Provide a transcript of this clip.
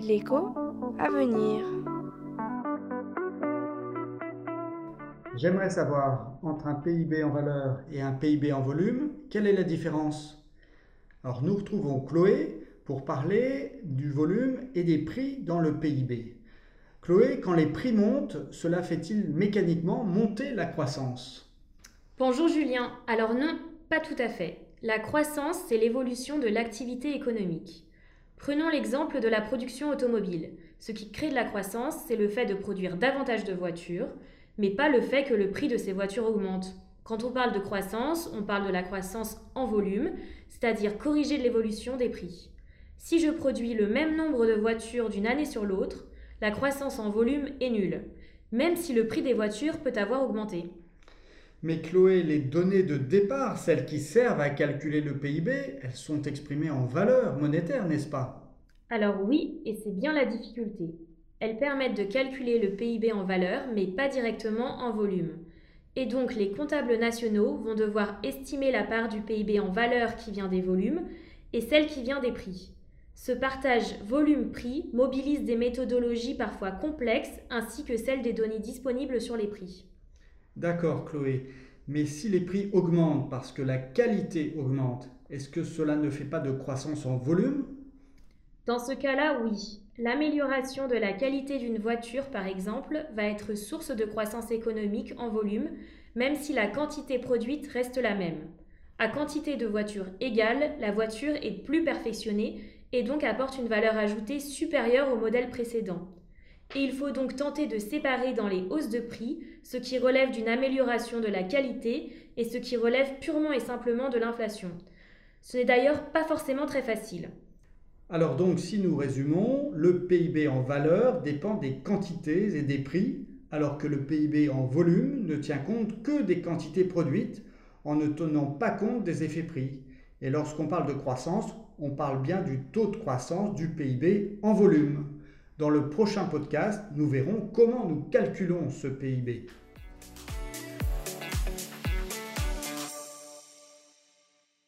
L'écho à venir. J'aimerais savoir, entre un PIB en valeur et un PIB en volume, quelle est la différence? Alors nous retrouvons Chloé pour parler du volume et des prix dans le PIB. Chloé, quand les prix montent, cela fait-il mécaniquement monter la croissance? Bonjour Julien. Alors non, pas tout à fait. La croissance, c'est l'évolution de l'activité économique. Prenons l'exemple de la production automobile. Ce qui crée de la croissance, c'est le fait de produire davantage de voitures, mais pas le fait que le prix de ces voitures augmente. Quand on parle de croissance, on parle de la croissance en volume, c'est-à-dire corriger l'évolution des prix. Si je produis le même nombre de voitures d'une année sur l'autre, la croissance en volume est nulle, même si le prix des voitures peut avoir augmenté. Mais Chloé, les données de départ, celles qui servent à calculer le PIB, elles sont exprimées en valeur monétaire, n'est-ce pas? Alors oui, et c'est bien la difficulté. Elles permettent de calculer le PIB en valeur, mais pas directement en volume. Et donc les comptables nationaux vont devoir estimer la part du PIB en valeur qui vient des volumes et celle qui vient des prix. Ce partage volume-prix mobilise des méthodologies parfois complexes ainsi que celles des données disponibles sur les prix. D'accord, Chloé. Mais si les prix augmentent parce que la qualité augmente, est-ce que cela ne fait pas de croissance en volume? Dans ce cas-là, oui. L'amélioration de la qualité d'une voiture, par exemple, va être source de croissance économique en volume, même si la quantité produite reste la même. À quantité de voitures égale, la voiture est plus perfectionnée et donc apporte une valeur ajoutée supérieure au modèle précédent et il faut donc tenter de séparer dans les hausses de prix ce qui relève d'une amélioration de la qualité et ce qui relève purement et simplement de l'inflation. Ce n'est d'ailleurs pas forcément très facile. Alors donc si nous résumons, le PIB en valeur dépend des quantités et des prix, alors que le PIB en volume ne tient compte que des quantités produites en ne tenant pas compte des effets prix. Et lorsqu'on parle de croissance, on parle bien du taux de croissance du PIB en volume. Dans le prochain podcast, nous verrons comment nous calculons ce PIB.